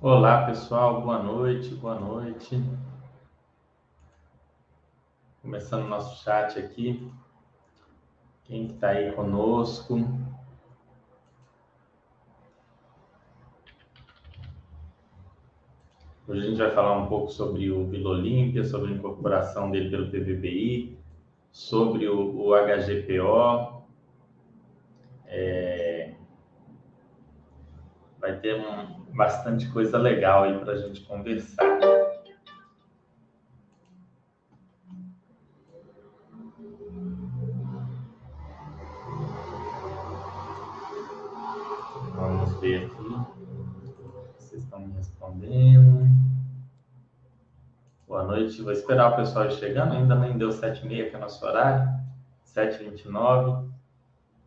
Olá, pessoal, boa noite, boa noite. Começando nosso chat aqui. Quem está aí conosco? Hoje a gente vai falar um pouco sobre o Vila Olímpia, sobre a incorporação dele pelo PVBI, sobre o, o HGPO. É... Vai ter um, bastante coisa legal aí para a gente conversar. Vamos ver aqui. Vocês estão me respondendo. Boa noite. Vou esperar o pessoal chegando. Ainda nem deu 7h30, que é nosso horário. 7h29.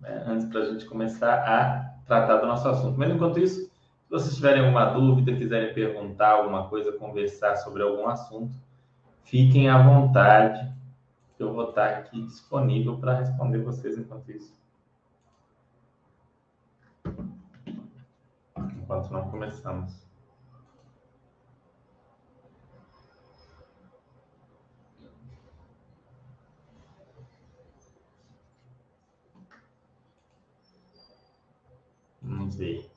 Né? Antes para a gente começar a tratar do nosso assunto. Mas enquanto isso, se vocês tiverem alguma dúvida, quiserem perguntar alguma coisa, conversar sobre algum assunto, fiquem à vontade. Eu vou estar aqui disponível para responder vocês enquanto isso. Enquanto não começamos. Vamos ver.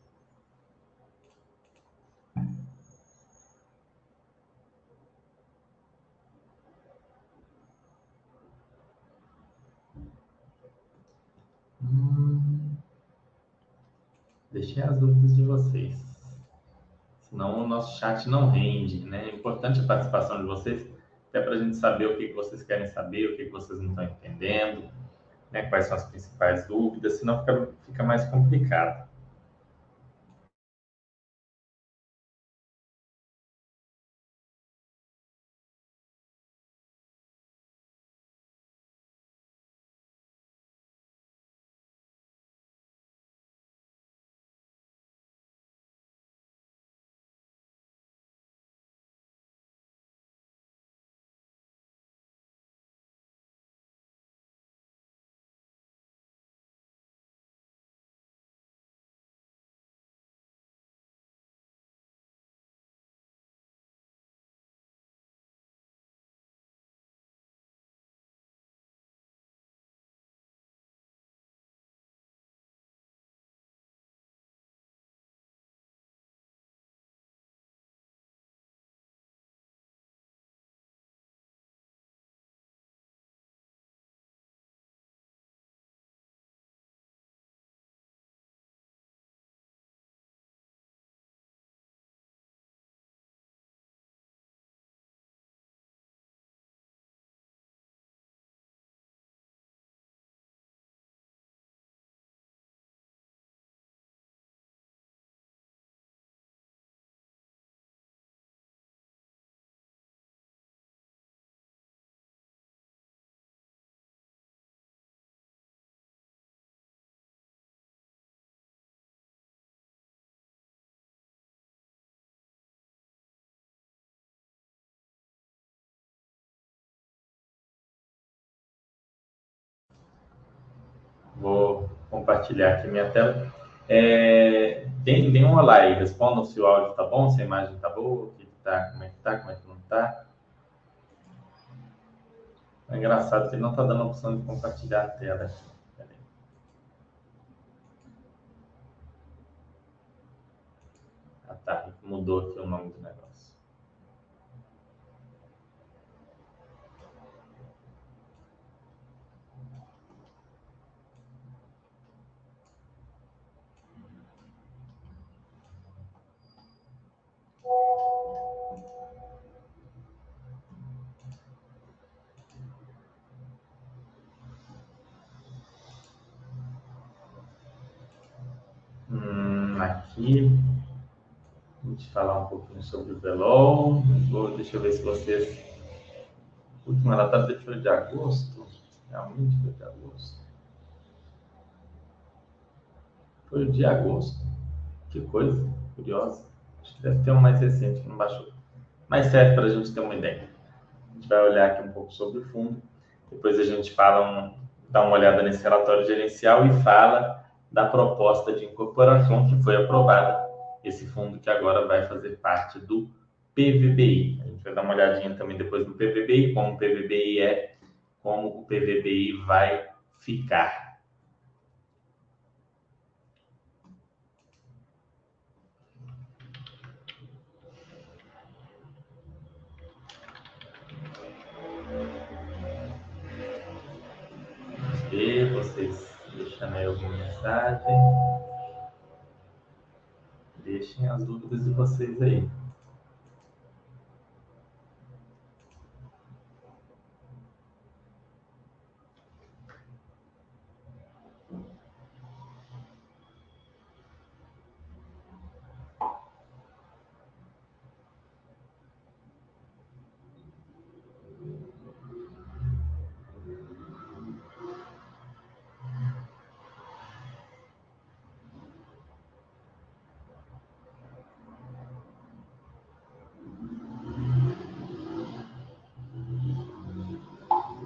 Deixei as dúvidas de vocês. Senão o nosso chat não rende, né? É importante a participação de vocês, até para a gente saber o que, que vocês querem saber, o que, que vocês não estão entendendo, né? quais são as principais dúvidas, senão fica, fica mais complicado. Vou compartilhar aqui minha tela. É, tem, tem um olá aí, respondam se o áudio tá bom, se a imagem tá boa, que tá, como é que tá, como é que não tá. É engraçado que ele não tá dando a opção de compartilhar a tela. Ah tá, mudou aqui o nome do negócio. Aqui. Te falar um pouquinho sobre o Velon. Vou, deixa eu ver se vocês. Última relatório foi de agosto. Realmente foi de agosto. Foi o de agosto. Que coisa curiosa. Acho que deve ter um mais recente que não baixou. Mas serve para a gente ter uma ideia. A gente vai olhar aqui um pouco sobre o fundo. Depois a gente fala um, dá uma olhada nesse relatório gerencial e fala da proposta de incorporação que foi aprovada esse fundo que agora vai fazer parte do PVBI. A gente vai dar uma olhadinha também depois no PVBI, como o PVBI é, como o PVBI vai ficar. vocês deixando aí alguma Deixem as dúvidas de vocês aí.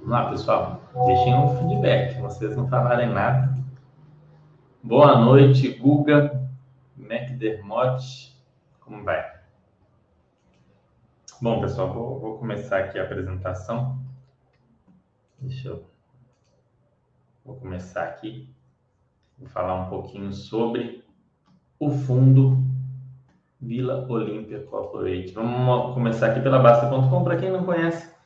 Lá, pessoal. Deixem um feedback. Vocês não falarem nada. Boa noite, Guga, McDermott. Como vai? Bom, pessoal, vou, vou começar aqui a apresentação. Deixa eu. Vou começar aqui. Vou falar um pouquinho sobre o fundo Vila Olímpia Corporate. Vamos começar aqui pela Basta.com. Para quem não conhece,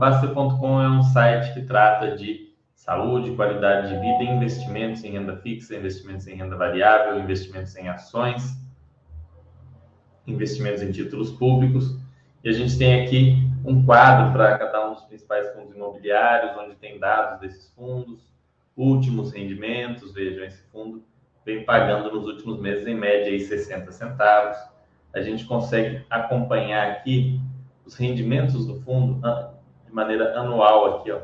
a é um site que trata de saúde, qualidade de vida, investimentos em renda fixa, investimentos em renda variável, investimentos em ações, investimentos em títulos públicos. E a gente tem aqui um quadro para cada um dos principais fundos imobiliários, onde tem dados desses fundos, últimos rendimentos. Vejam, esse fundo vem pagando nos últimos meses, em média, aí, 60 centavos. A gente consegue acompanhar aqui os rendimentos do fundo maneira anual aqui, ó.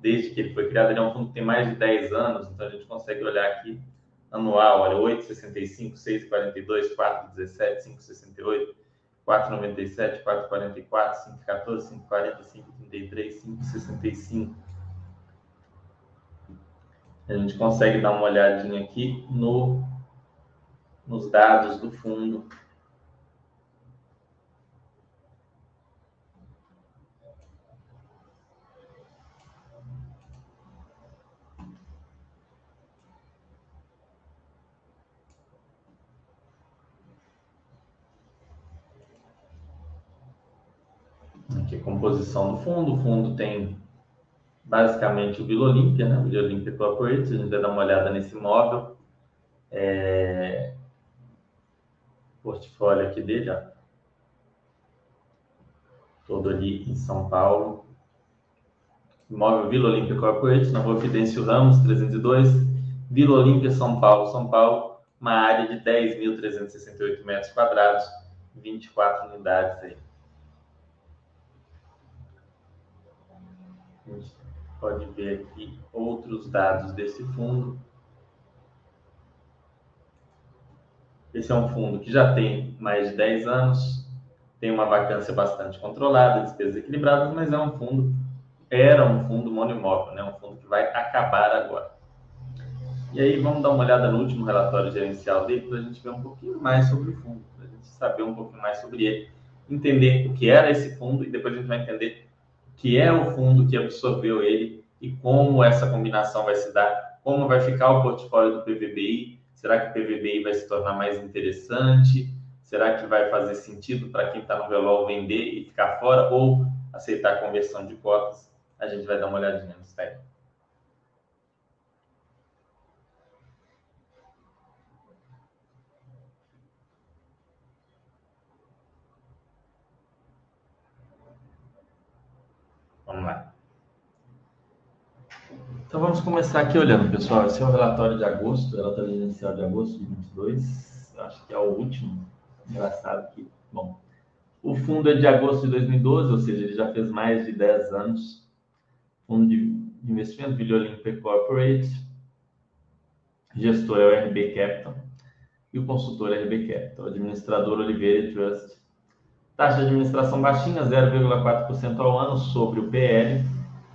Desde que ele foi criado, ele é um fundo que tem mais de 10 anos, então a gente consegue olhar aqui anual, olha, 8,65, 6,42, 4,17, 5,68, 4,97, 4,44, 5,14, 5,40, 5,33, 5,65. A gente consegue dar uma olhadinha aqui no, nos dados do fundo Composição do fundo. O fundo tem basicamente o Vila Olímpia, né? O Vila Olímpia Corporate. A gente vai dar uma olhada nesse imóvel. É... Portfólio aqui dele, ó. Todo ali em São Paulo. Imóvel Vila Olímpia Corporate, na rua Fidêncio Ramos, 302. Vila Olímpia, São Paulo, São Paulo. Uma área de 10.368 metros quadrados, 24 unidades aí. A gente pode ver aqui outros dados desse fundo. Esse é um fundo que já tem mais de 10 anos, tem uma vacância bastante controlada, despesas equilibradas, mas é um fundo, era um fundo monoimóvel, né? um fundo que vai acabar agora. E aí vamos dar uma olhada no último relatório gerencial dele para a gente ver um pouquinho mais sobre o fundo, para a gente saber um pouquinho mais sobre ele, entender o que era esse fundo e depois a gente vai entender que é o fundo que absorveu ele e como essa combinação vai se dar, como vai ficar o portfólio do PVBI, será que o PVBI vai se tornar mais interessante, será que vai fazer sentido para quem está no velol vender e ficar fora ou aceitar a conversão de cotas, a gente vai dar uma olhadinha no slide. Vamos lá. Então vamos começar aqui olhando, pessoal. Esse é o relatório de agosto, relatório inicial de agosto de 2022. Acho que é o último. Engraçado que, bom, o fundo é de agosto de 2012, ou seja, ele já fez mais de 10 anos. Fundo de investimento, Vila Olímpia Corporate. Gestor é o RB Capital. E o consultor é o RB Capital. Administrador Oliveira Trust Taxa de administração baixinha, 0,4% ao ano sobre o PL.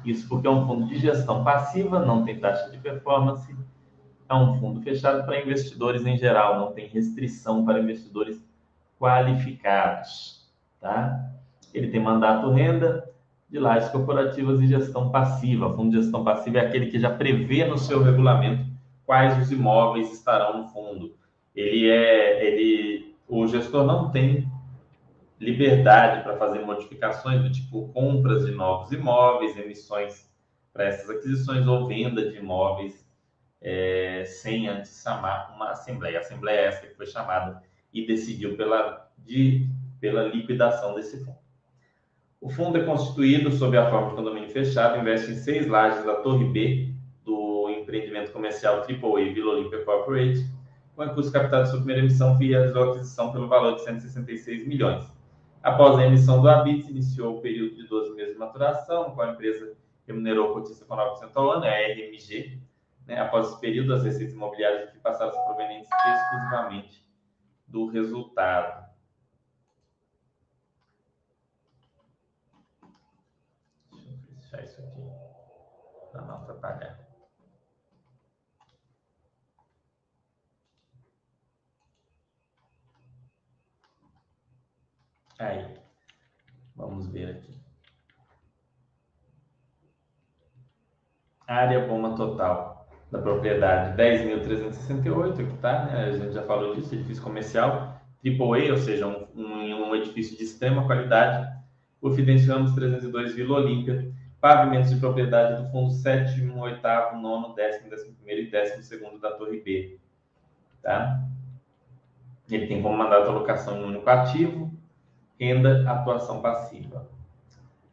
Isso porque é um fundo de gestão passiva, não tem taxa de performance. é um fundo fechado para investidores em geral, não tem restrição para investidores qualificados, tá? Ele tem mandato renda de lajes corporativas e gestão passiva. fundo de gestão passiva é aquele que já prevê no seu regulamento quais os imóveis estarão no fundo. Ele é, ele, o gestor não tem liberdade para fazer modificações do tipo compras de novos imóveis, emissões para essas aquisições ou venda de imóveis é, sem antes chamar uma assembleia. A assembleia é essa que foi chamada e decidiu pela, de, pela liquidação desse fundo. O fundo é constituído sob a forma de condomínio fechado, investe em seis lajes da Torre B do empreendimento comercial AAA Vila Olímpia Corporate, com recurso captado sua primeira emissão realizou a aquisição pelo valor de 166 milhões. Após a emissão do ABIT, iniciou o período de 12 meses de maturação, qual a empresa remunerou o cotista com 9% ao ano, a RMG. Né? Após esse período, as receitas imobiliárias aqui passaram a ser provenientes exclusivamente do resultado. Deixa eu fechar isso aqui para não atrapalhar. Aí, vamos ver aqui. Área bomba total da propriedade 10.368 tá né? a gente já falou disso, edifício comercial, AAA, ou seja, um, um, um edifício de extrema qualidade, o Fidencio Ramos 302 Vila Olímpia, pavimentos de propriedade do fundo 7, 8, 9, 10, 11 e 12 da Torre B. Tá? Ele tem como mandato a locação em único ativo, renda, atuação passiva.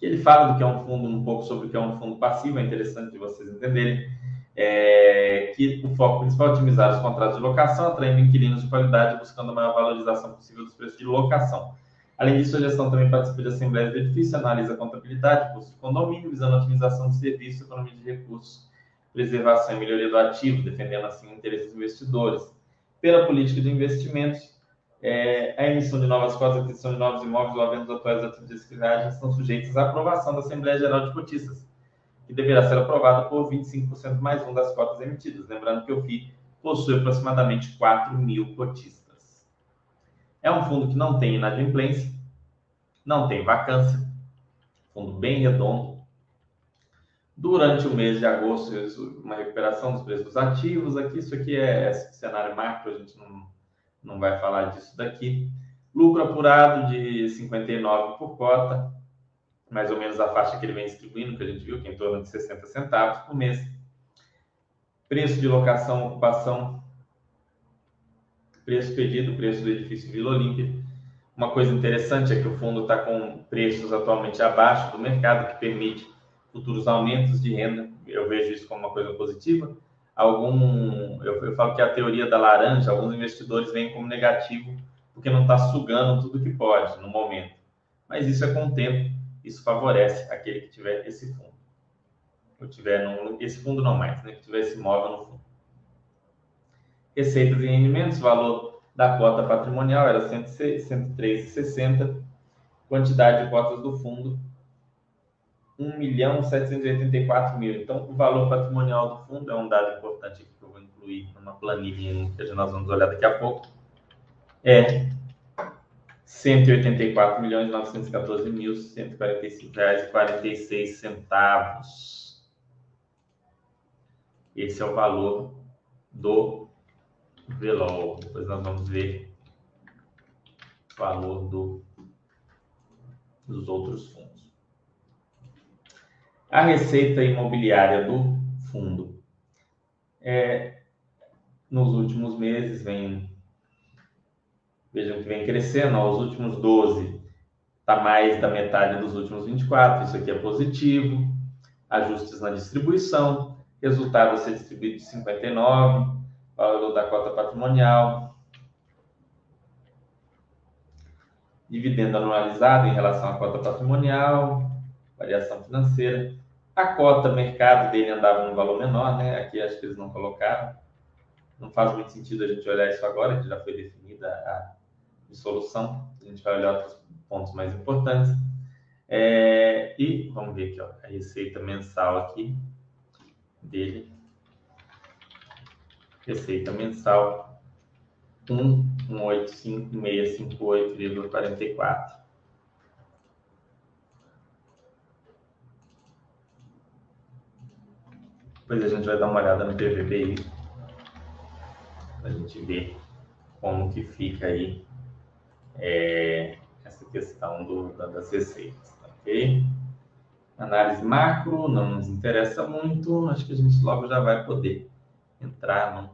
Ele fala do que é um fundo, um pouco sobre o que é um fundo passivo, é interessante de vocês entenderem. É, que o foco principal é otimizar os contratos de locação, atraindo inquilinos de qualidade, buscando a maior valorização possível dos preços de locação. Além disso, a gestão também participa de assembleias de edifício, analisa a contabilidade, custo de condomínio, visando a otimização de serviços, economia de recursos, preservação e melhoria do ativo, defendendo assim interesses dos investidores. Pela política de investimentos, é, a emissão de novas cotas, a aquisição de novos imóveis ou a venda atuais de escrivagem estão sujeitos à aprovação da Assembleia Geral de Cotistas, que deverá ser aprovada por 25% mais um das cotas emitidas. Lembrando que o FII possui aproximadamente 4 mil cotistas. É um fundo que não tem inadimplência, não tem vacância, fundo bem redondo. Durante o mês de agosto, uma recuperação dos preços ativos. Aqui, isso aqui é cenário macro, a gente não não vai falar disso daqui. Lucro apurado de 59 por cota, mais ou menos a faixa que ele vem distribuindo, que a gente viu, que é em torno de 60 centavos por mês. Preço de locação, ocupação, preço pedido, preço do edifício Vila Olímpia. Uma coisa interessante é que o fundo está com preços atualmente abaixo do mercado, que permite futuros aumentos de renda. Eu vejo isso como uma coisa positiva algum. Eu, eu falo que a teoria da laranja, alguns investidores veem como negativo, porque não está sugando tudo que pode no momento. Mas isso é com o tempo, isso favorece aquele que tiver esse fundo. Ou tiver no, esse fundo não mais, né? Que tiver esse imóvel no fundo. Receitas e rendimentos, valor da cota patrimonial era 103,60. Quantidade de cotas do fundo 1 milhão 784 mil. Então, o valor patrimonial do fundo é um dado importante que eu vou incluir numa planilha que nós vamos olhar daqui a pouco. É 184 milhões 914 mil 145 reais e 46 centavos. Esse é o valor do Velol. Depois nós vamos ver o valor do, dos outros fundos. A receita imobiliária do fundo é, nos últimos meses vem vejam que vem crescendo, aos últimos 12 está mais da metade dos últimos 24, isso aqui é positivo. Ajustes na distribuição, resultado a ser distribuído de 59, valor da cota patrimonial, dividendo anualizado em relação à cota patrimonial, variação financeira. A cota mercado dele andava num valor menor, né? Aqui acho que eles não colocaram. Não faz muito sentido a gente olhar isso agora, que já foi definida a dissolução. A gente vai olhar outros pontos mais importantes. É, e vamos ver aqui, ó, a receita mensal aqui dele. Receita mensal 185.658,44. Depois a gente vai dar uma olhada no PVBI para a gente ver como que fica aí é, essa questão do, das receitas, ok? Análise macro não nos interessa muito, acho que a gente logo já vai poder entrar no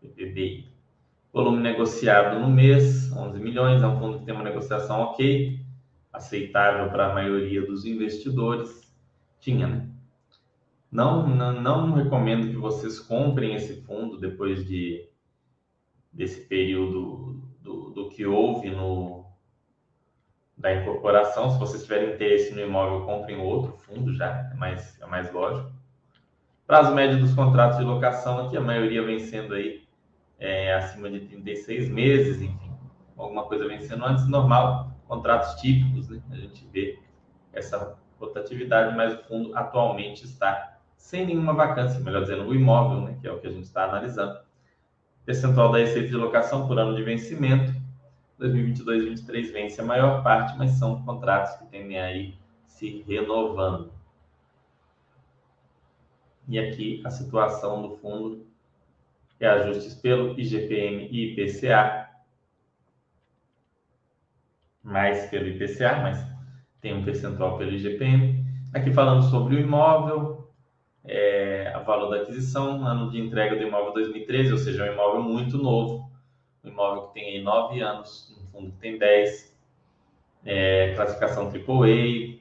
PVBI. Volume negociado no mês, 11 milhões, é um fundo que tem uma negociação ok, aceitável para a maioria dos investidores. Tinha, né? Não, não, não recomendo que vocês comprem esse fundo depois de desse período do, do que houve no da incorporação. Se vocês tiverem interesse no imóvel, comprem outro fundo já, é mais, é mais lógico. Prazo médio dos contratos de locação aqui, a maioria vencendo aí é, acima de 36 meses, enfim, alguma coisa vencendo antes, normal, contratos típicos, né? A gente vê essa rotatividade, mas o fundo atualmente está sem nenhuma vacância, melhor dizendo, o imóvel, né, que é o que a gente está analisando. Percentual da receita de locação por ano de vencimento. 2022 e 2023 vence a maior parte, mas são contratos que tendem aí se renovando. E aqui a situação do fundo é ajustes pelo IGPM e IPCA, mais pelo IPCA, mas tem um percentual pelo IGPM. Aqui falando sobre o imóvel, é, a valor da aquisição, ano de entrega do imóvel 2013, ou seja, é um imóvel muito novo, um imóvel que tem aí 9 anos, um fundo que tem 10, é, classificação AAA,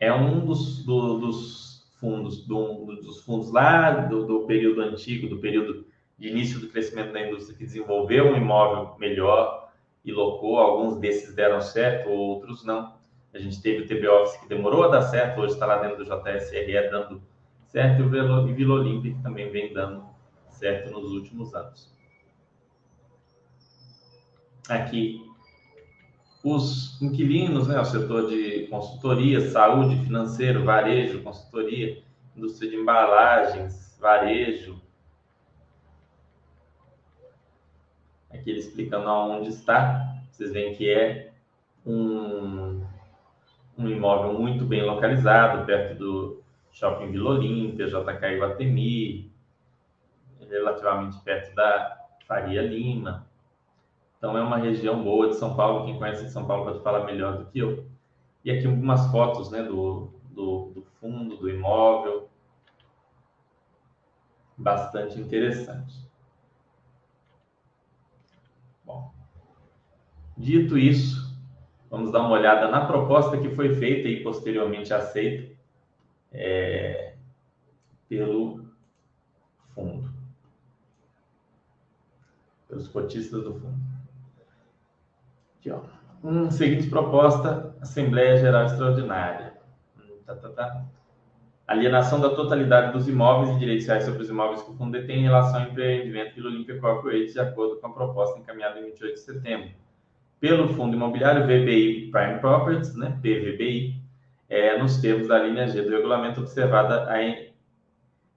é um dos, do, dos fundos, do, dos fundos lá do, do período antigo, do período de início do crescimento da indústria que desenvolveu um imóvel melhor e locou, alguns desses deram certo, outros não. A gente teve o TB Office que demorou a dar certo, hoje está lá dentro do JSRE dando certo? E Vila Olímpica, também vem dando certo nos últimos anos. Aqui, os inquilinos, né, o setor de consultoria, saúde, financeiro, varejo, consultoria, indústria de embalagens, varejo. Aqui ele explicando aonde está. Vocês veem que é um, um imóvel muito bem localizado, perto do, Shopping Vila Olímpia, JK Iguatemi, relativamente perto da Faria Lima. Então é uma região boa de São Paulo. Quem conhece de São Paulo pode falar melhor do que eu. E aqui algumas fotos né, do, do, do fundo, do imóvel. Bastante interessante. Bom, dito isso, vamos dar uma olhada na proposta que foi feita e posteriormente aceita é, pelo fundo, pelos cotistas do fundo. Aqui, ó. Um, seguinte proposta, Assembleia Geral Extraordinária. Tá, tá, tá. Alienação da totalidade dos imóveis e direitos reais sobre os imóveis que o fundo detém em relação ao empreendimento Vila Olímpia Corporate, de acordo com a proposta encaminhada em 28 de setembro. Pelo Fundo Imobiliário VBI Prime Properties, né, PVBI, é, nos termos da linha G do regulamento, observada a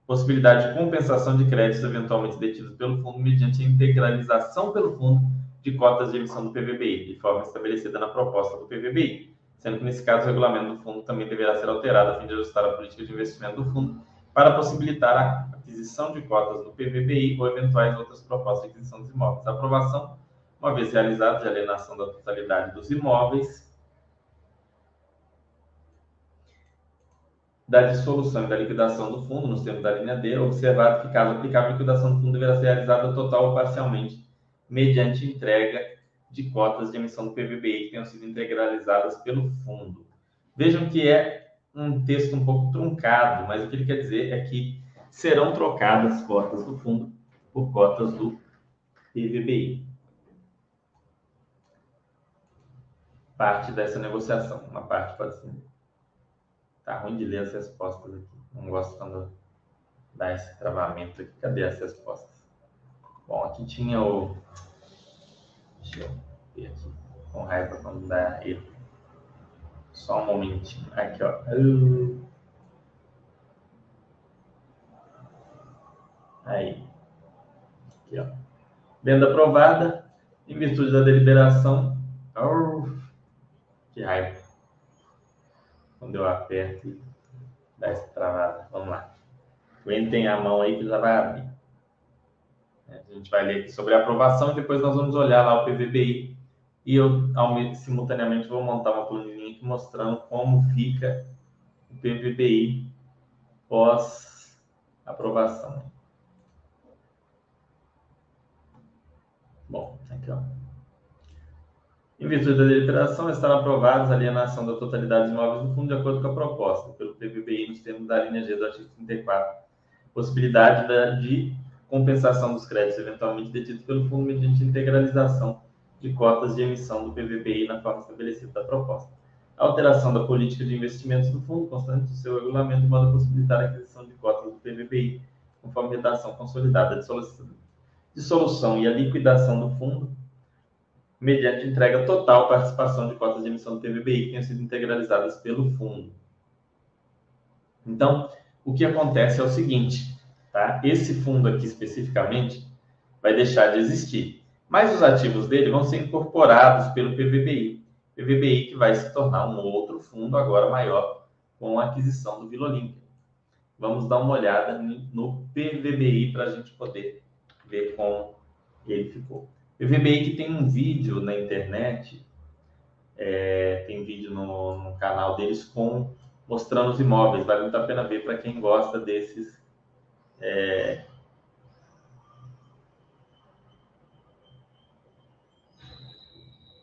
possibilidade de compensação de créditos eventualmente detidos pelo fundo mediante a integralização pelo fundo de cotas de emissão do PVBI, de forma estabelecida na proposta do PVBI, sendo que, nesse caso, o regulamento do fundo também deverá ser alterado a fim de ajustar a política de investimento do fundo para possibilitar a aquisição de cotas no PVBI ou eventuais outras propostas de aquisição dos imóveis. A aprovação, uma vez realizada de alienação da totalidade dos imóveis, da dissolução e da liquidação do fundo, nos termos da linha D, observado que, caso aplicável, a liquidação do fundo deverá ser realizada total ou parcialmente, mediante entrega de cotas de emissão do PVBI que tenham sido integralizadas pelo fundo. Vejam que é um texto um pouco truncado, mas o que ele quer dizer é que serão trocadas cotas do fundo por cotas do PVBI. Parte dessa negociação, uma parte pode ser Tá ruim de ler as respostas aqui. Não gosto quando dá esse travamento aqui. Cadê as respostas? Bom, aqui tinha o. Deixa eu ver aqui. Com raiva quando dá erro. Só um momentinho. Aqui, ó. Aí. Aqui, ó. Venda aprovada, em virtude da deliberação. Oh, que raiva. Quando eu aperto, dá essa travada. Vamos lá. Aguentem a mão aí que já vai abrir. A gente vai ler aqui sobre a aprovação e depois nós vamos olhar lá o PVBI. E eu, simultaneamente, vou montar uma planilha mostrando como fica o PVBI pós aprovação. Bom, aqui ó. Em virtude da deliberação, estarão aprovados a alienação da totalidade dos imóveis do fundo de acordo com a proposta pelo PVBI nos termos da linha G do artigo 34. Possibilidade de compensação dos créditos eventualmente detidos pelo fundo mediante integralização de cotas de emissão do PVBI na forma estabelecida da proposta. A alteração da política de investimentos do fundo, constante do seu regulamento, de modo a possibilitar a aquisição de cotas do PVBI, conforme redação consolidada de dissolução e a liquidação do fundo, mediante entrega total participação de cotas de emissão do TVBI que tenham sido integralizadas pelo fundo. Então, o que acontece é o seguinte, tá? Esse fundo aqui especificamente vai deixar de existir, mas os ativos dele vão ser incorporados pelo PVBI. PVBI que vai se tornar um outro fundo agora maior com a aquisição do Vila Olímpia. Vamos dar uma olhada no PVBI para a gente poder ver como ele ficou. O VBI que tem um vídeo na internet, é, tem vídeo no, no, canal deles com mostrando os imóveis. Vale muito a pena ver para quem gosta desses. É...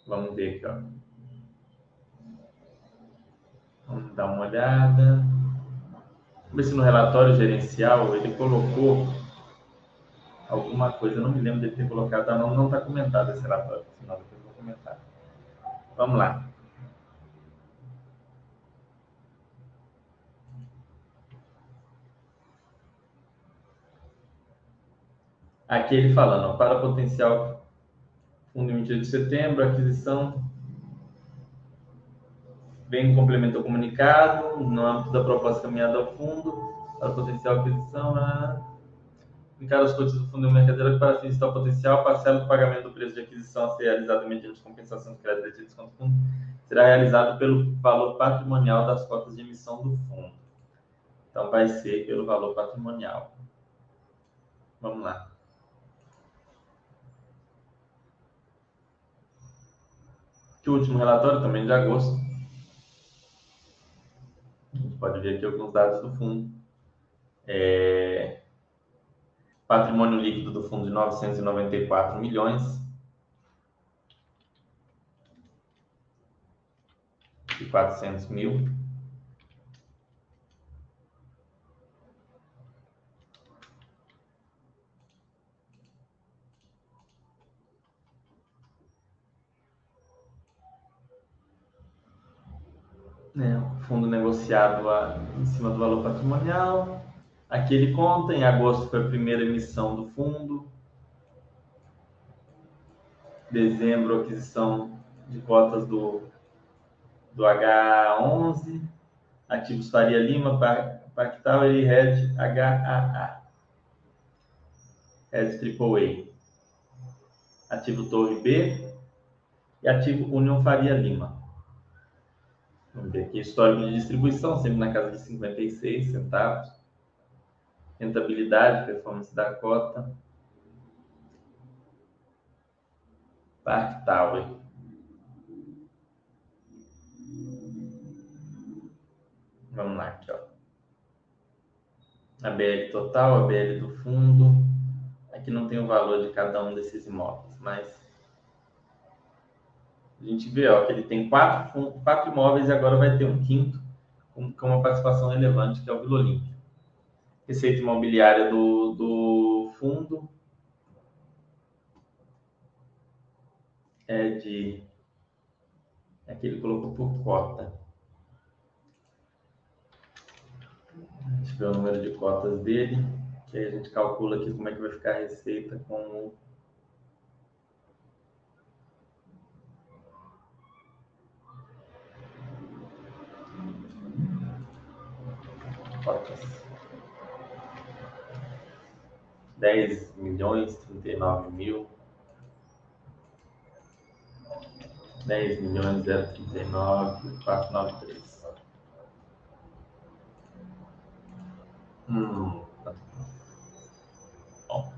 Vamos ver aqui, ó. Vamos dar uma olhada. Vamos ver se no relatório gerencial ele colocou alguma coisa, não me lembro de ter colocado, tá? não está comentado esse relatório, depois eu vou comentar. Vamos lá. Aqui ele falando, para potencial fundo emitido de setembro, aquisição vem complemento ao comunicado, no âmbito da proposta caminhada ao fundo, para potencial aquisição, né? Aplicar os custos do fundo mercadoria para fins tal potencial, parcela do pagamento do preço de aquisição a ser realizado mediante compensação de crédito de desconto do fundo será realizado pelo valor patrimonial das cotas de emissão do fundo. Então, vai ser pelo valor patrimonial. Vamos lá. o último relatório, também de agosto. A gente pode ver aqui alguns dados do fundo. É, patrimônio líquido do fundo de 994 milhões. E 400 mil. É, fundo negociado a, em cima do valor patrimonial, Aqui ele conta, em agosto foi a primeira emissão do fundo. Dezembro, aquisição de cotas do, do H11. Ativos Faria Lima, Pactal e Red HAA. Red AAA. Ativo Torre B e ativo União Faria Lima. Vamos ver aqui, histórico de distribuição, sempre na casa de 56 centavos rentabilidade, performance da cota. Park Tower. Vamos lá, aqui, ó. A BL total, a BL do fundo. Aqui não tem o valor de cada um desses imóveis, mas a gente vê ó, que ele tem quatro, quatro imóveis e agora vai ter um quinto com, com uma participação relevante, que é o Vila Olímpia receita imobiliária do, do fundo é de. Aqui ele colocou por cota. Deixa eu ver o número de cotas dele, que aí a gente calcula aqui como é que vai ficar a receita com o cotas. 10 milhões, 039 mil. 10 milhões 039 493. Hum. Bom.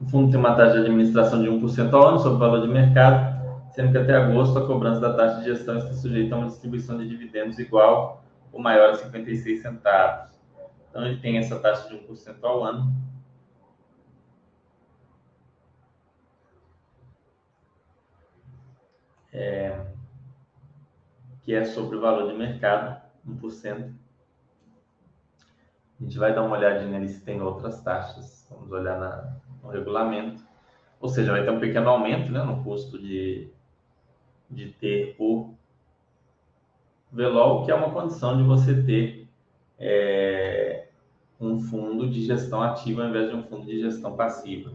O fundo tem uma taxa de administração de 1% ao ano sobre o valor de mercado, sendo que até agosto a cobrança da taxa de gestão está sujeita a uma distribuição de dividendos igual ou maior a 56 centavos. Então ele tem essa taxa de 1% ao ano. É, que é sobre o valor de mercado, 1%. A gente vai dar uma olhadinha ali se tem outras taxas. Vamos olhar na, no regulamento. Ou seja, vai ter um pequeno aumento né, no custo de, de ter o VELOL, que é uma condição de você ter é, um fundo de gestão ativa ao invés de um fundo de gestão passiva.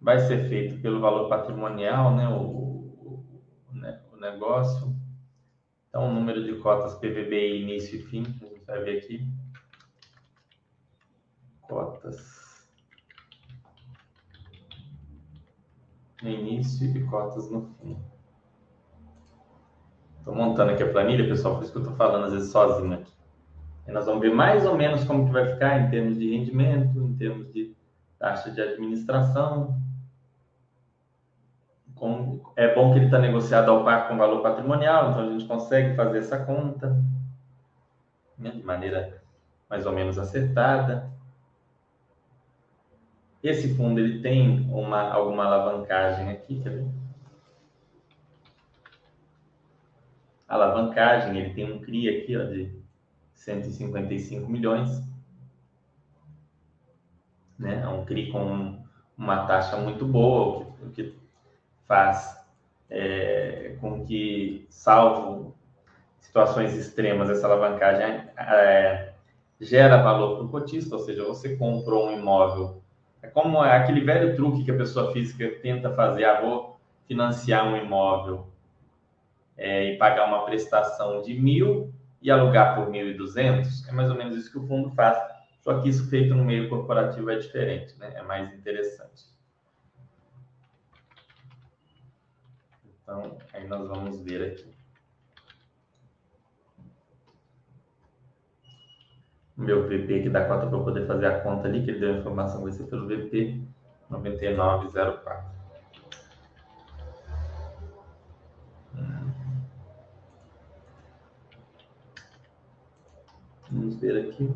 Vai ser feito pelo valor patrimonial, né, o, o, o negócio. Então, o número de cotas PVBI início e fim, a gente vai ver aqui. Cotas. no início e cotas no fim. Estou montando aqui a planilha, pessoal, por isso que eu estou falando às vezes sozinho aqui. E nós vamos ver mais ou menos como que vai ficar em termos de rendimento, em termos de taxa de administração. Como, é bom que ele está negociado ao par com valor patrimonial, então a gente consegue fazer essa conta né, de maneira mais ou menos acertada. Esse fundo ele tem uma, alguma alavancagem aqui, quer ver? Alavancagem, ele tem um CRI aqui ó, de 155 milhões. Né? É um CRI com uma taxa muito boa, o que, o que faz é, com que, salvo situações extremas, essa alavancagem é, gera valor para o cotista, ou seja, você comprou um imóvel. É como aquele velho truque que a pessoa física tenta fazer, ah, vou financiar um imóvel é, e pagar uma prestação de mil e alugar por mil e duzentos, é mais ou menos isso que o fundo faz. Só que isso feito no meio corporativo é diferente, né? É mais interessante. Então, aí nós vamos ver aqui. Meu VP que dá conta para eu poder fazer a conta ali, que ele deu a informação, vai ser pelo VP 9904. Vamos ver aqui.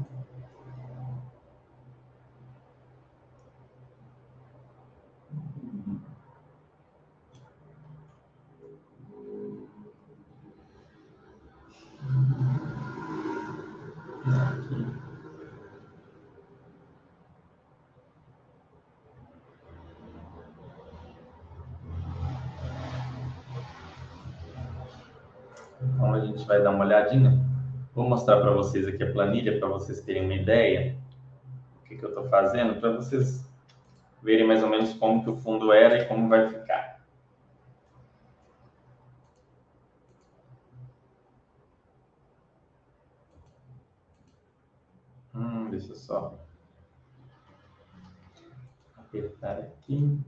Então a gente vai dar uma olhadinha. Vou mostrar para vocês aqui a planilha para vocês terem uma ideia do que, que eu estou fazendo, para vocês verem mais ou menos como que o fundo era e como vai ficar. Hum, deixa eu só apertar aqui.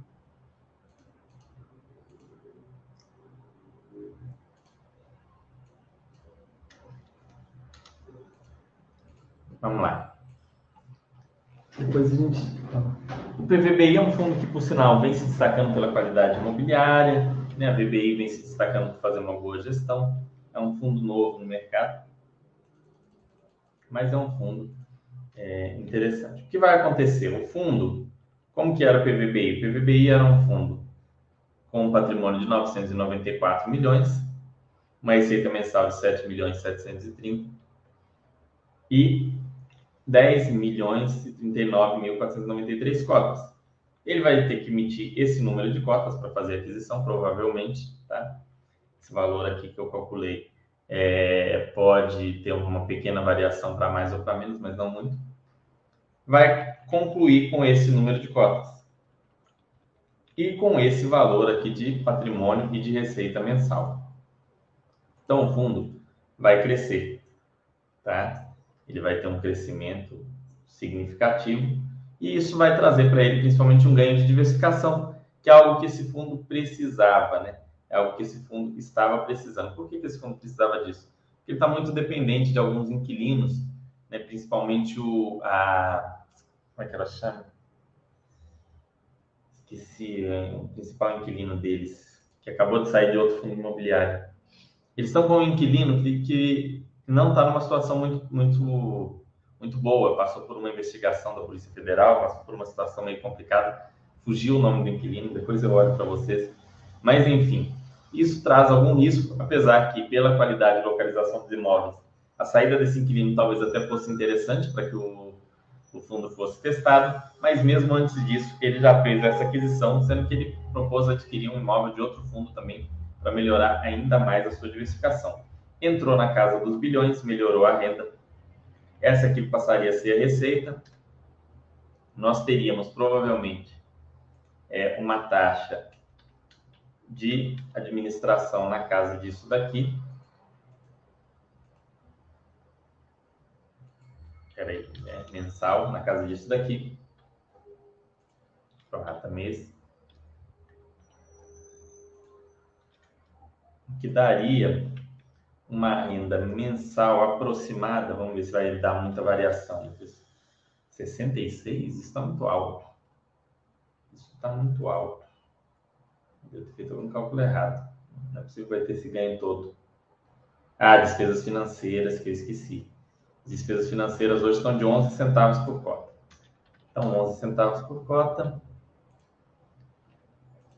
Vamos lá. Depois a gente. O PVBI é um fundo que, por sinal, vem se destacando pela qualidade imobiliária, né? a VBI vem se destacando por fazer uma boa gestão. É um fundo novo no mercado, mas é um fundo é, interessante. O que vai acontecer? O fundo, como que era o PVBI? O PVBI era um fundo com um patrimônio de 994 milhões, uma receita mensal de 7 milhões 730 e 10 milhões e 39.493 cotas. Ele vai ter que emitir esse número de cotas para fazer a aquisição, provavelmente, tá? Esse valor aqui que eu calculei é, pode ter uma pequena variação para mais ou para menos, mas não muito. Vai concluir com esse número de cotas. E com esse valor aqui de patrimônio e de receita mensal. Então, o fundo vai crescer, tá? Ele vai ter um crescimento significativo e isso vai trazer para ele principalmente um ganho de diversificação, que é algo que esse fundo precisava, né? É algo que esse fundo estava precisando. Por que, que esse fundo precisava disso? Porque ele está muito dependente de alguns inquilinos, né? principalmente o. A, como é que ela chama? Esqueci é, o principal inquilino deles, que acabou de sair de outro fundo imobiliário. Eles estão com um inquilino que, que não está numa situação muito, muito, muito boa. Passou por uma investigação da Polícia Federal, passou por uma situação meio complicada. Fugiu o nome do inquilino, depois eu olho para vocês. Mas, enfim, isso traz algum risco, apesar que, pela qualidade e localização dos imóveis, a saída desse inquilino talvez até fosse interessante para que o, o fundo fosse testado, mas mesmo antes disso, ele já fez essa aquisição, sendo que ele propôs adquirir um imóvel de outro fundo também para melhorar ainda mais a sua diversificação. Entrou na casa dos bilhões, melhorou a renda. Essa aqui passaria a ser a receita. Nós teríamos provavelmente é, uma taxa de administração na casa disso daqui. Peraí, é, mensal na casa disso daqui. Prorata mês. Que daria uma renda mensal aproximada, vamos ver se vai dar muita variação. 66? Isso está muito alto. Isso está muito alto. Eu ter feito algum cálculo errado. Não é possível que vai ter esse ganho todo. Ah, despesas financeiras, que eu esqueci. Despesas financeiras hoje estão de 11 centavos por cota. Então, 11 centavos por cota.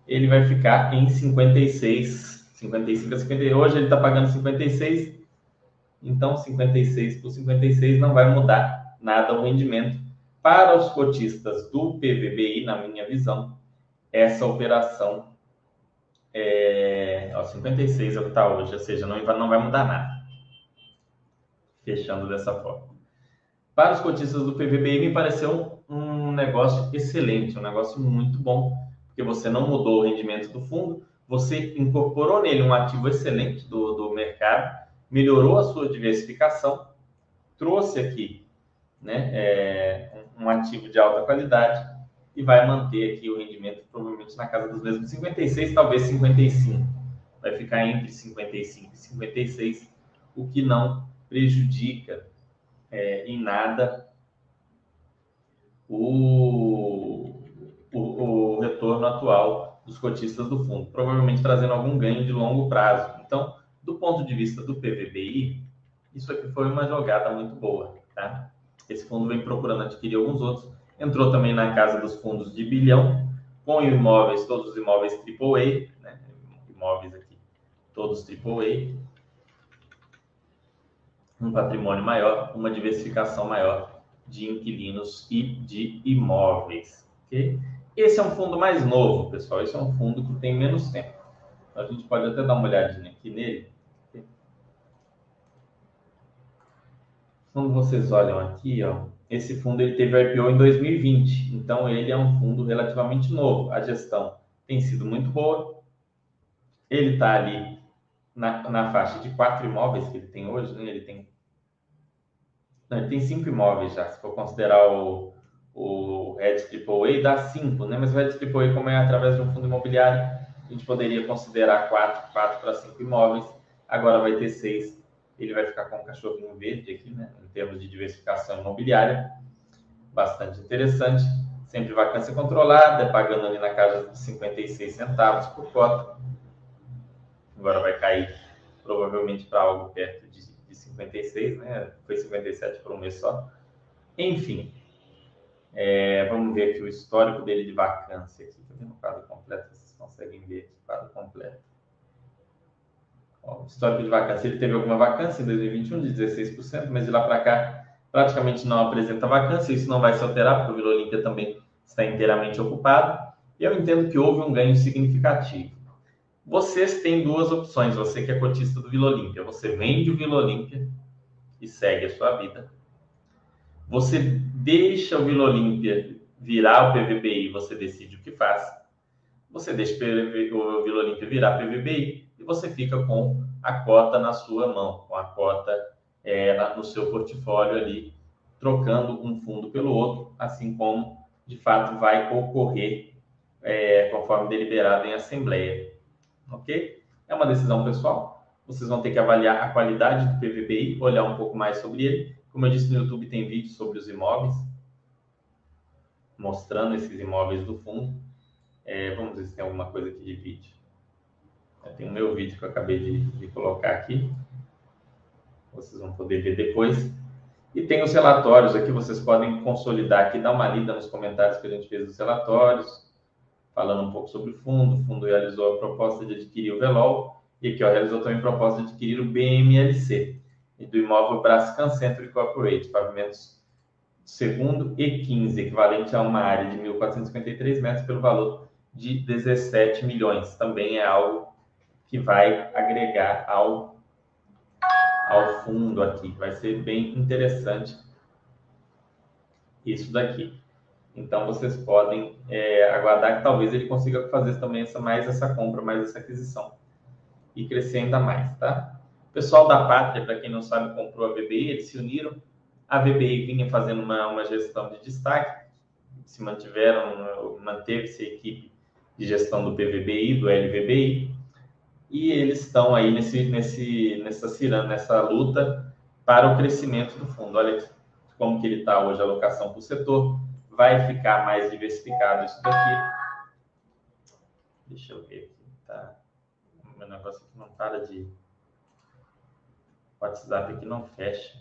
Ele vai ficar em 56, 55 a 50. Hoje ele está pagando 56. Então, 56 por 56 não vai mudar nada o rendimento. Para os cotistas do PVBI, na minha visão, essa operação é, ó, 56 é o que está hoje, ou seja, não, não vai mudar nada. Fechando dessa forma. Para os cotistas do PVBI, me pareceu um negócio excelente, um negócio muito bom, porque você não mudou o rendimento do fundo, você incorporou nele um ativo excelente do, do mercado, melhorou a sua diversificação, trouxe aqui né, é, um ativo de alta qualidade e vai manter aqui o rendimento provavelmente na casa dos mesmos 56, talvez 55. Vai ficar entre 55 e 56, o que não prejudica é, em nada o, retorno atual dos cotistas do fundo, provavelmente trazendo algum ganho de longo prazo. Então, do ponto de vista do PVBI, isso aqui foi uma jogada muito boa, tá? Esse fundo vem procurando adquirir alguns outros entrou também na casa dos fundos de bilhão, com imóveis, todos os imóveis AAA, né? imóveis aqui, todos AAA, um patrimônio maior, uma diversificação maior de inquilinos e de imóveis. Okay? Esse é um fundo mais novo, pessoal. Esse é um fundo que tem menos tempo. A gente pode até dar uma olhadinha aqui nele. Quando vocês olham aqui, ó, esse fundo ele teve IPO em 2020, então ele é um fundo relativamente novo. A gestão tem sido muito boa. Ele está ali na, na faixa de quatro imóveis que ele tem hoje, né? Ele tem não, ele tem cinco imóveis já. Se for considerar o, o Red AAA, dá cinco, né? Mas o Red AAA, como é através de um fundo imobiliário, a gente poderia considerar quatro, quatro para cinco imóveis. Agora vai ter seis ele vai ficar com um cachorrinho verde aqui, né? Em termos de diversificação imobiliária, bastante interessante. Sempre vacância controlada, pagando ali na casa de 56 centavos por cota. Agora vai cair provavelmente para algo perto de 56, né? Foi 57 por um mês só. Enfim, é, vamos ver aqui o histórico dele de vacância. Aqui, tá vendo o quadro completo? Vocês conseguem ver aqui o quadro completo. Ó, histórico de vacância, ele teve alguma vacância em 2021 de 16%, mas de lá para cá praticamente não apresenta vacância, isso não vai se alterar, porque o Vila Olímpia também está inteiramente ocupado, e eu entendo que houve um ganho significativo. Vocês têm duas opções, você que é cotista do Vila Olímpia, você vende o Vila Olímpia e segue a sua vida. Você deixa o Vila Olímpia virar o PVBI, você decide o que faz. Você deixa o Vila Olímpia virar PVBI, e você fica com a cota na sua mão, com a cota é, no seu portfólio ali, trocando um fundo pelo outro, assim como de fato vai ocorrer é, conforme deliberado em assembleia. Ok? É uma decisão pessoal. Vocês vão ter que avaliar a qualidade do PVBI, olhar um pouco mais sobre ele. Como eu disse no YouTube, tem vídeo sobre os imóveis, mostrando esses imóveis do fundo. É, vamos ver se tem alguma coisa aqui de vídeo. É, tem o meu vídeo que eu acabei de, de colocar aqui. Vocês vão poder ver depois. E tem os relatórios aqui, vocês podem consolidar aqui, dar uma lida nos comentários que a gente fez dos relatórios, falando um pouco sobre o fundo. O fundo realizou a proposta de adquirir o Velol e aqui ó, realizou também a proposta de adquirir o BMLC e do imóvel Brascan Centro Corporate, pavimentos segundo e 15, equivalente a uma área de 1.453 metros pelo valor de 17 milhões. Também é algo que vai agregar ao, ao fundo aqui. Vai ser bem interessante isso daqui. Então vocês podem é, aguardar que talvez ele consiga fazer também essa, mais essa compra, mais essa aquisição e crescer ainda mais, tá? Pessoal da Pátria, para quem não sabe, comprou a VBI, eles se uniram. A VBI vinha fazendo uma, uma gestão de destaque, se mantiveram, manteve-se a equipe de gestão do PVBI, do LVBI, e eles estão aí nesse, nesse, nessa ciranda, nessa luta para o crescimento do fundo. Olha como que ele está hoje, a alocação para o setor, vai ficar mais diversificado isso daqui. Deixa eu ver aqui, tá? Meu negócio aqui não para de... WhatsApp aqui não fecha.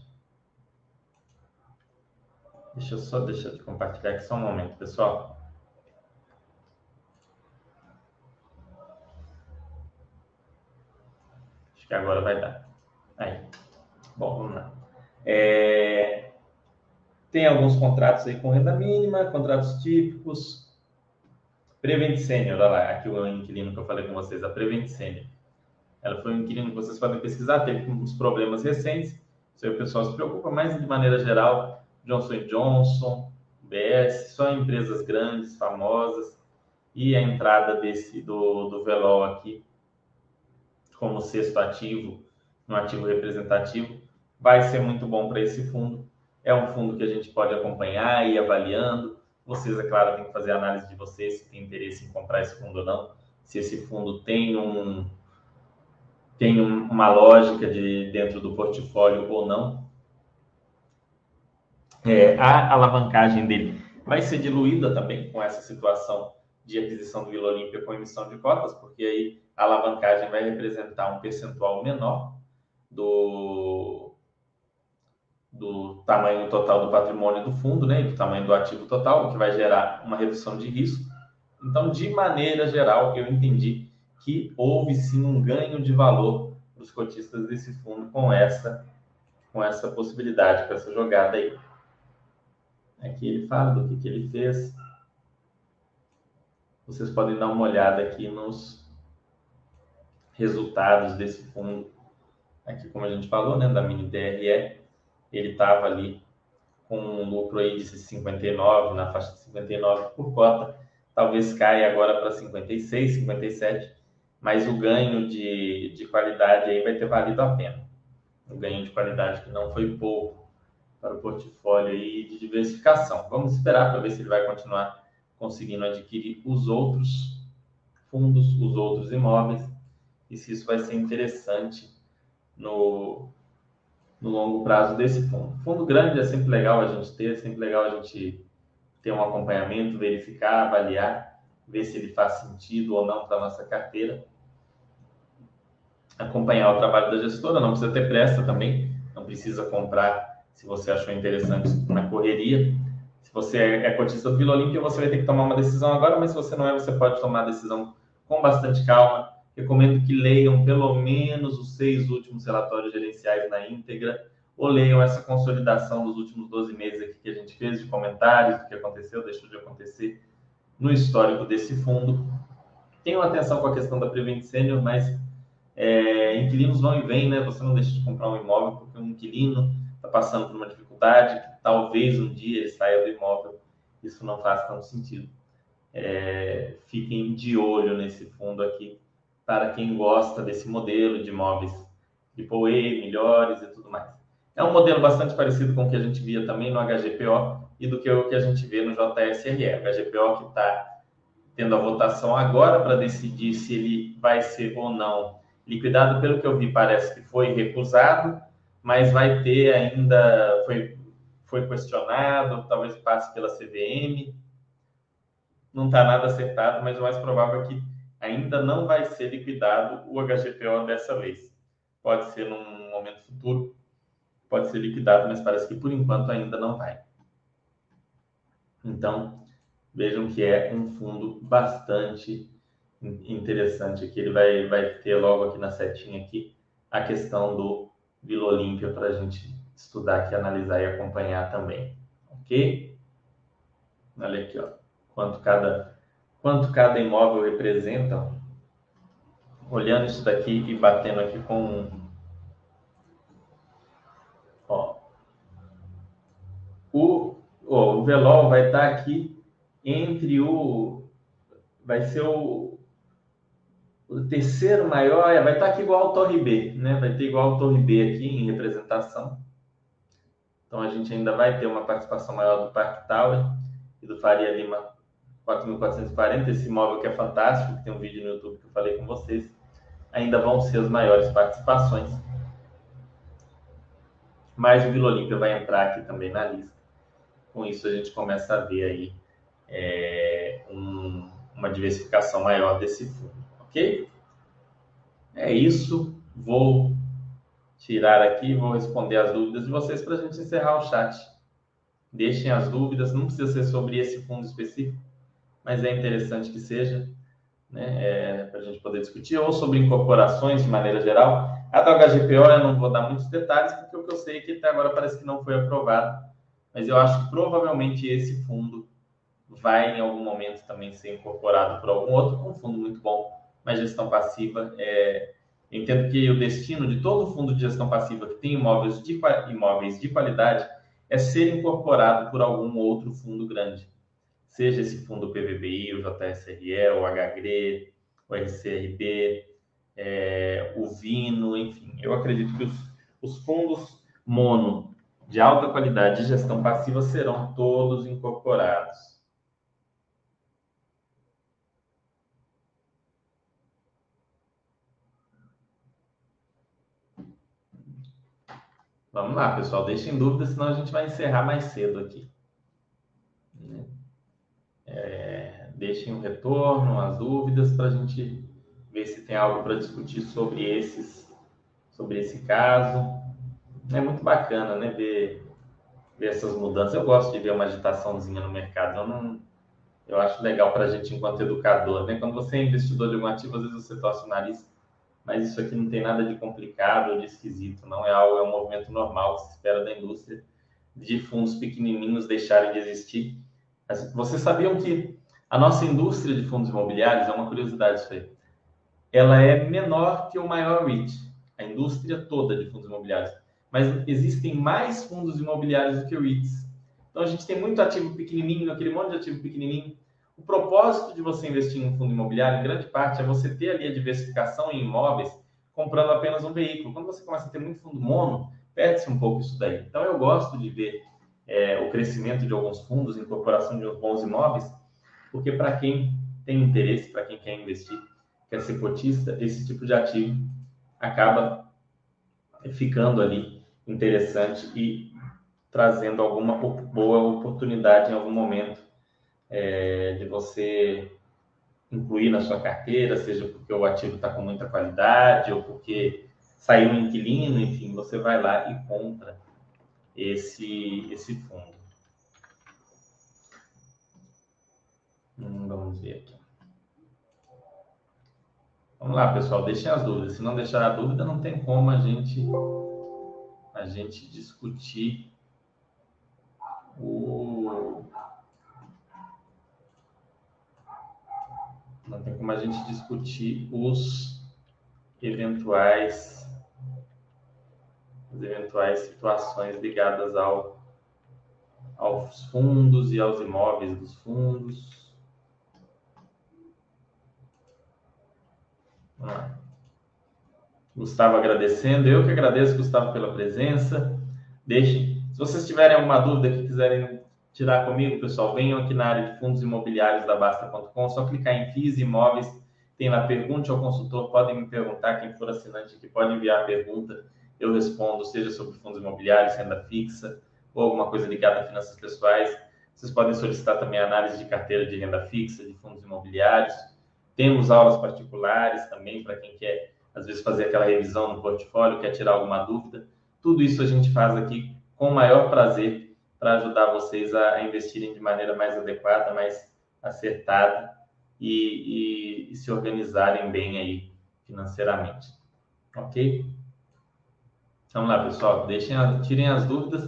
Deixa eu só deixar de compartilhar aqui só um momento, pessoal. Acho que agora vai dar. Aí. Bom, vamos lá. É... Tem alguns contratos aí com renda mínima, contratos típicos. Prevent Senior, olha lá, aqui o inquilino que eu falei com vocês, a Prevent Senior. Ela foi um inquilino que vocês podem pesquisar, teve uns problemas recentes, isso aí o pessoal se preocupa, mas de maneira geral, Johnson Johnson, BS, só empresas grandes, famosas, e a entrada desse do, do Velol aqui como sexto ativo, um ativo representativo, vai ser muito bom para esse fundo. É um fundo que a gente pode acompanhar e ir avaliando. Vocês, é claro, têm que fazer a análise de vocês se tem interesse em comprar esse fundo ou não. Se esse fundo tem um tem um, uma lógica de dentro do portfólio ou não. É, a alavancagem dele vai ser diluída também com essa situação de aquisição do Vila Olímpia com emissão de cotas, porque aí a alavancagem vai representar um percentual menor do, do tamanho total do patrimônio do fundo, né, e do tamanho do ativo total, o que vai gerar uma redução de risco. Então, de maneira geral, eu entendi que houve sim um ganho de valor para os cotistas desse fundo com essa com essa possibilidade, com essa jogada aí. Aqui ele fala do que, que ele fez. Vocês podem dar uma olhada aqui nos resultados desse fundo. Aqui, como a gente falou, né, da mini DRE, ele estava ali com um lucro aí de 59, na faixa de 59 por cota, talvez caia agora para 56, 57, mas o ganho de, de qualidade aí vai ter valido a pena. O ganho de qualidade que não foi pouco para o portfólio aí de diversificação. Vamos esperar para ver se ele vai continuar conseguindo adquirir os outros fundos, os outros imóveis e se isso vai ser interessante no, no longo prazo desse fundo. Fundo grande é sempre legal a gente ter, é sempre legal a gente ter um acompanhamento, verificar, avaliar, ver se ele faz sentido ou não para nossa carteira. Acompanhar o trabalho da gestora, não precisa ter pressa também, não precisa comprar se você achou interessante na correria. Se você é, é cotista do Vila Olímpia, você vai ter que tomar uma decisão agora, mas se você não é, você pode tomar a decisão com bastante calma, Recomendo que leiam pelo menos os seis últimos relatórios gerenciais na íntegra, ou leiam essa consolidação dos últimos 12 meses aqui que a gente fez de comentários do que aconteceu, deixou de acontecer no histórico desse fundo. Tenham atenção com a questão da Prevent Senior, mas é, inquilinos vão e vêm, né? Você não deixa de comprar um imóvel porque um inquilino está passando por uma dificuldade, que talvez um dia ele saia do imóvel. Isso não faz tanto sentido. É, fiquem de olho nesse fundo aqui para quem gosta desse modelo de imóveis AAA, melhores e tudo mais. É um modelo bastante parecido com o que a gente via também no HGPO e do que o que a gente vê no JSRE. O HGPO que está tendo a votação agora para decidir se ele vai ser ou não liquidado. Pelo que eu vi, parece que foi recusado, mas vai ter ainda, foi, foi questionado, talvez passe pela CVM. Não está nada acertado, mas o mais provável é que ainda não vai ser liquidado o HGPO dessa vez. Pode ser num momento futuro, pode ser liquidado, mas parece que por enquanto ainda não vai. Então, vejam que é um fundo bastante interessante aqui. Ele vai, vai ter logo aqui na setinha aqui a questão do Vila Olímpia para a gente estudar aqui, analisar e acompanhar também. Ok? Olha aqui, ó. Quanto cada, quanto cada imóvel representa. Olhando isso daqui e batendo aqui com ó, o, ó, o Velol vai estar aqui entre o vai ser o, o terceiro maior, é, vai estar aqui igual ao Torre B, né? Vai ter igual ao Torre B aqui em representação. Então a gente ainda vai ter uma participação maior do Parque Tower e do Faria Lima 4.440, esse imóvel que é fantástico, que tem um vídeo no YouTube que eu falei com vocês, ainda vão ser as maiores participações. Mas o Vila Olímpia vai entrar aqui também na lista. Com isso a gente começa a ver aí é, um, uma diversificação maior desse fundo, ok? É isso. Vou tirar aqui, vou responder as dúvidas de vocês para a gente encerrar o chat. Deixem as dúvidas, não precisa ser sobre esse fundo específico, mas é interessante que seja, né, é, para a gente poder discutir, ou sobre incorporações de maneira geral. A do HGPO eu não vou dar muitos detalhes, porque o que eu sei é que até agora parece que não foi aprovado, mas eu acho que provavelmente esse fundo vai em algum momento também ser incorporado por algum outro, um fundo muito bom, mas gestão passiva é, entendo que o destino de todo fundo de gestão passiva que tem imóveis de, imóveis de qualidade é ser incorporado por algum outro fundo grande seja esse fundo PVBI, o JSRE, o HGRE, o RCRB, é, o Vino, enfim. Eu acredito que os, os fundos mono de alta qualidade de gestão passiva serão todos incorporados. Vamos lá, pessoal. Deixem dúvidas, senão a gente vai encerrar mais cedo aqui. É, deixem um retorno, as dúvidas, para a gente ver se tem algo para discutir sobre esses, sobre esse caso. É muito bacana, né, ver, ver essas mudanças. Eu gosto de ver uma agitaçãozinha no mercado. Eu não, eu acho legal para a gente enquanto educador, né? Quando você é investidor de algum ativo, às vezes você torce o nariz, mas isso aqui não tem nada de complicado ou de esquisito, não é algo, é um movimento normal que se espera da indústria de fundos pequenininhos deixarem de existir vocês sabiam que a nossa indústria de fundos imobiliários, é uma curiosidade isso aí, ela é menor que o maior REIT, a indústria toda de fundos imobiliários. Mas existem mais fundos imobiliários do que REITs. Então a gente tem muito ativo pequenininho, aquele monte de ativo pequenininho. O propósito de você investir em um fundo imobiliário, em grande parte, é você ter ali a diversificação em imóveis, comprando apenas um veículo. Quando você começa a ter muito fundo mono, perde-se um pouco isso daí. Então eu gosto de ver é, o crescimento de alguns fundos, incorporação de bons imóveis, porque para quem tem interesse, para quem quer investir, quer ser cotista, esse tipo de ativo acaba ficando ali interessante e trazendo alguma boa oportunidade em algum momento é, de você incluir na sua carteira, seja porque o ativo está com muita qualidade ou porque saiu um inquilino, enfim, você vai lá e compra esse, esse fundo. Hum, vamos ver aqui. Vamos lá, pessoal, deixem as dúvidas. Se não deixar a dúvida, não tem como a gente a gente discutir o não tem como a gente discutir os eventuais as eventuais situações ligadas ao, aos fundos e aos imóveis dos fundos. Vamos lá. Gustavo agradecendo. Eu que agradeço, Gustavo, pela presença. Deixem. Se vocês tiverem alguma dúvida que quiserem tirar comigo, pessoal, venham aqui na área de fundos imobiliários da Basta.com, só clicar em FIIs Imóveis, tem lá pergunte ao consultor, podem me perguntar, quem for assinante aqui pode enviar a pergunta, eu respondo, seja sobre fundos imobiliários, renda fixa, ou alguma coisa ligada a finanças pessoais. Vocês podem solicitar também análise de carteira de renda fixa, de fundos imobiliários. Temos aulas particulares também para quem quer, às vezes, fazer aquela revisão no portfólio, quer tirar alguma dúvida. Tudo isso a gente faz aqui com o maior prazer para ajudar vocês a, investirem de maneira mais adequada, mais acertada e, e, e se organizarem bem aí financeiramente. Ok? Vamos lá, pessoal. Deixem, tirem as dúvidas,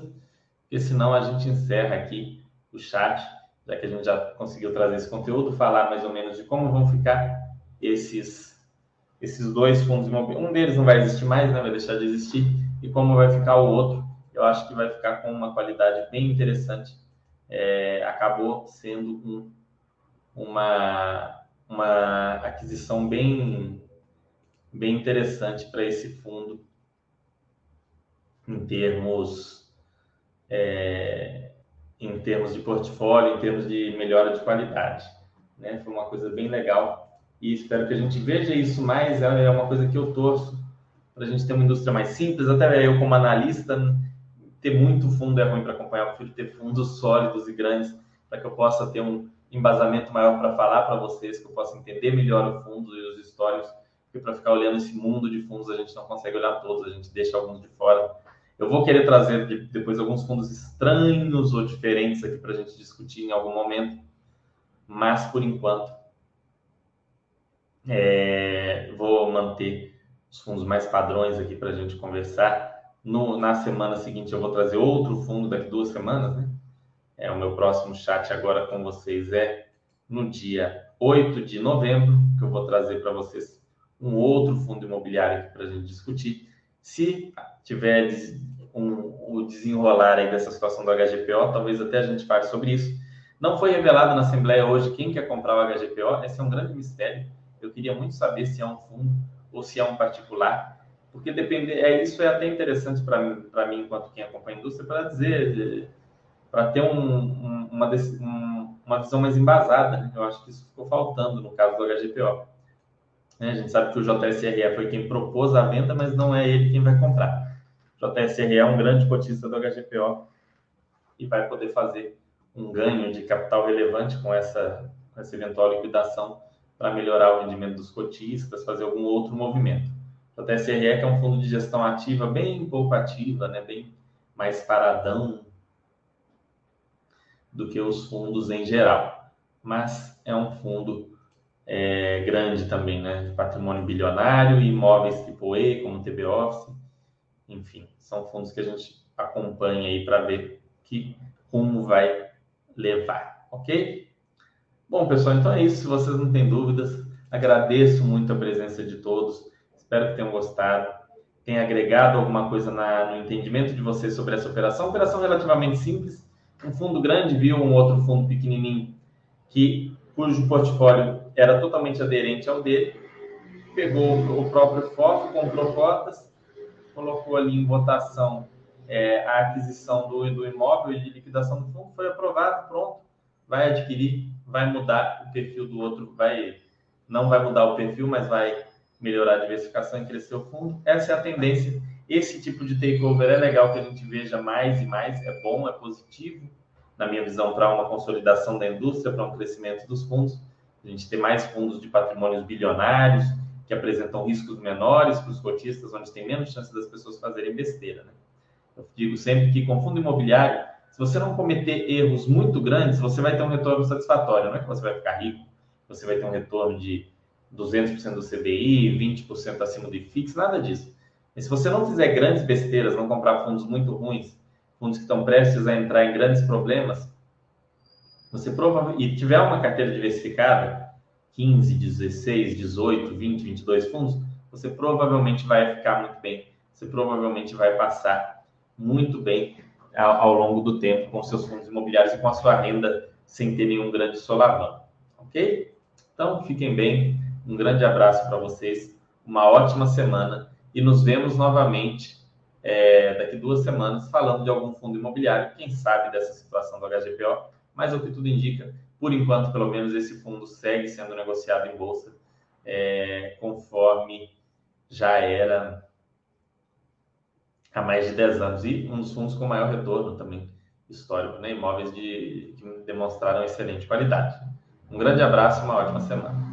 porque senão a gente encerra aqui o chat, já que a gente já conseguiu trazer esse conteúdo, falar mais ou menos de como vão ficar esses esses dois fundos imobiliários. Um deles não vai existir mais, né? vai deixar de existir. E como vai ficar o outro eu acho que vai ficar com uma qualidade bem interessante. É, acabou sendo um, uma, uma aquisição bem, bem interessante para esse fundo em termos é, em termos de portfólio, em termos de melhora de qualidade. Né? Foi uma coisa bem legal e espero que a gente veja isso mais. É uma coisa que eu torço para a gente ter uma indústria mais simples. Até eu, como analista, ter muito fundo é ruim para acompanhar, eu prefiro ter fundos sólidos e grandes para que eu possa ter um embasamento maior para falar para vocês, que eu possa entender melhor o fundo e os históricos, porque para ficar olhando esse mundo de fundos a gente não consegue olhar todos, a gente deixa alguns de fora. Eu vou querer trazer depois alguns fundos estranhos ou diferentes aqui para a gente discutir em algum momento, mas por enquanto é, vou manter os fundos mais padrões aqui para a gente conversar no, na semana seguinte eu vou trazer outro fundo daqui duas semanas, né? É, o meu próximo chat agora com vocês é no dia 8 de novembro, que eu vou trazer para vocês um outro fundo imobiliário para a gente discutir. Se tiver um, o desenrolar aí dessa situação do HGPO, talvez até a gente fale sobre isso. Não foi revelado na Assembleia hoje quem quer comprar o HGPO, esse é um grande mistério. Eu queria muito saber se é um fundo ou se é um particular porque depende, é, isso é até interessante para mim, mim, enquanto quem acompanha a indústria, para dizer, para ter um, um, uma, um, uma visão mais embasada. Né? Eu acho que isso ficou faltando no caso do HGPO. Né? A gente sabe que o JSRE foi quem propôs a venda, mas não é ele quem vai comprar. O JSRE é um grande cotista do HGPO e vai poder fazer um ganho de capital relevante com essa, com essa eventual liquidação para melhorar o rendimento dos cotistas, fazer algum outro movimento. O TSRE, que é um fundo de gestão ativa, bem pouco ativa, né? bem mais paradão do que os fundos em geral. Mas é um fundo é, grande também, né? patrimônio bilionário, imóveis AAA, como TB Office, enfim, são fundos que a gente acompanha aí para ver que rumo vai levar, ok? Bom, pessoal, então é isso. Se vocês não têm dúvidas, agradeço muito a presença de todos. Espero que tenham gostado, tenha agregado alguma coisa na, no entendimento de vocês sobre essa operação. Operação relativamente simples. Um fundo grande viu um outro fundo pequenininho que cujo portfólio era totalmente aderente ao dele, pegou o próprio foco, comprou cotas, colocou ali em votação é, a aquisição do, do imóvel e de liquidação do fundo, foi aprovado, pronto, vai adquirir, vai mudar o perfil do outro, vai não vai mudar o perfil, mas vai melhorar a diversificação e crescer o fundo. Essa é a tendência. Esse tipo de takeover é legal que a gente veja mais e mais, é bom, é positivo, na minha visão, para uma consolidação da indústria, para um crescimento dos fundos. A gente ter mais fundos de patrimônios bilionários, que apresentam riscos menores para os cotistas, onde tem menos chance das pessoas fazerem besteira. Né? Eu digo sempre que com fundo imobiliário, se você não cometer erros muito grandes, você vai ter um retorno satisfatório. Não é que você vai ficar rico, você vai ter um retorno de 200% do CDI, 20% acima do IFIX, nada disso. E se você não fizer grandes besteiras, não comprar fundos muito ruins, fundos que estão prestes a entrar em grandes problemas, você provavelmente, e tiver uma carteira diversificada, 15, 16, 18, 20, 22 fundos, você provavelmente vai ficar muito bem, você provavelmente vai passar muito bem ao, ao longo do tempo com seus fundos imobiliários e com a sua renda sem ter nenhum grande solavanco, ok? Então, fiquem bem, um grande abraço para vocês, uma ótima semana e nos vemos novamente é, daqui duas semanas falando de algum fundo imobiliário, quem sabe dessa situação do HGPO, mas o que tudo indica, por enquanto, pelo menos, esse fundo segue sendo negociado em bolsa é, conforme já era há mais de 10 anos. E um dos fundos com maior retorno também histórico, né? imóveis de, que demonstraram excelente qualidade. Um grande abraço uma ótima semana.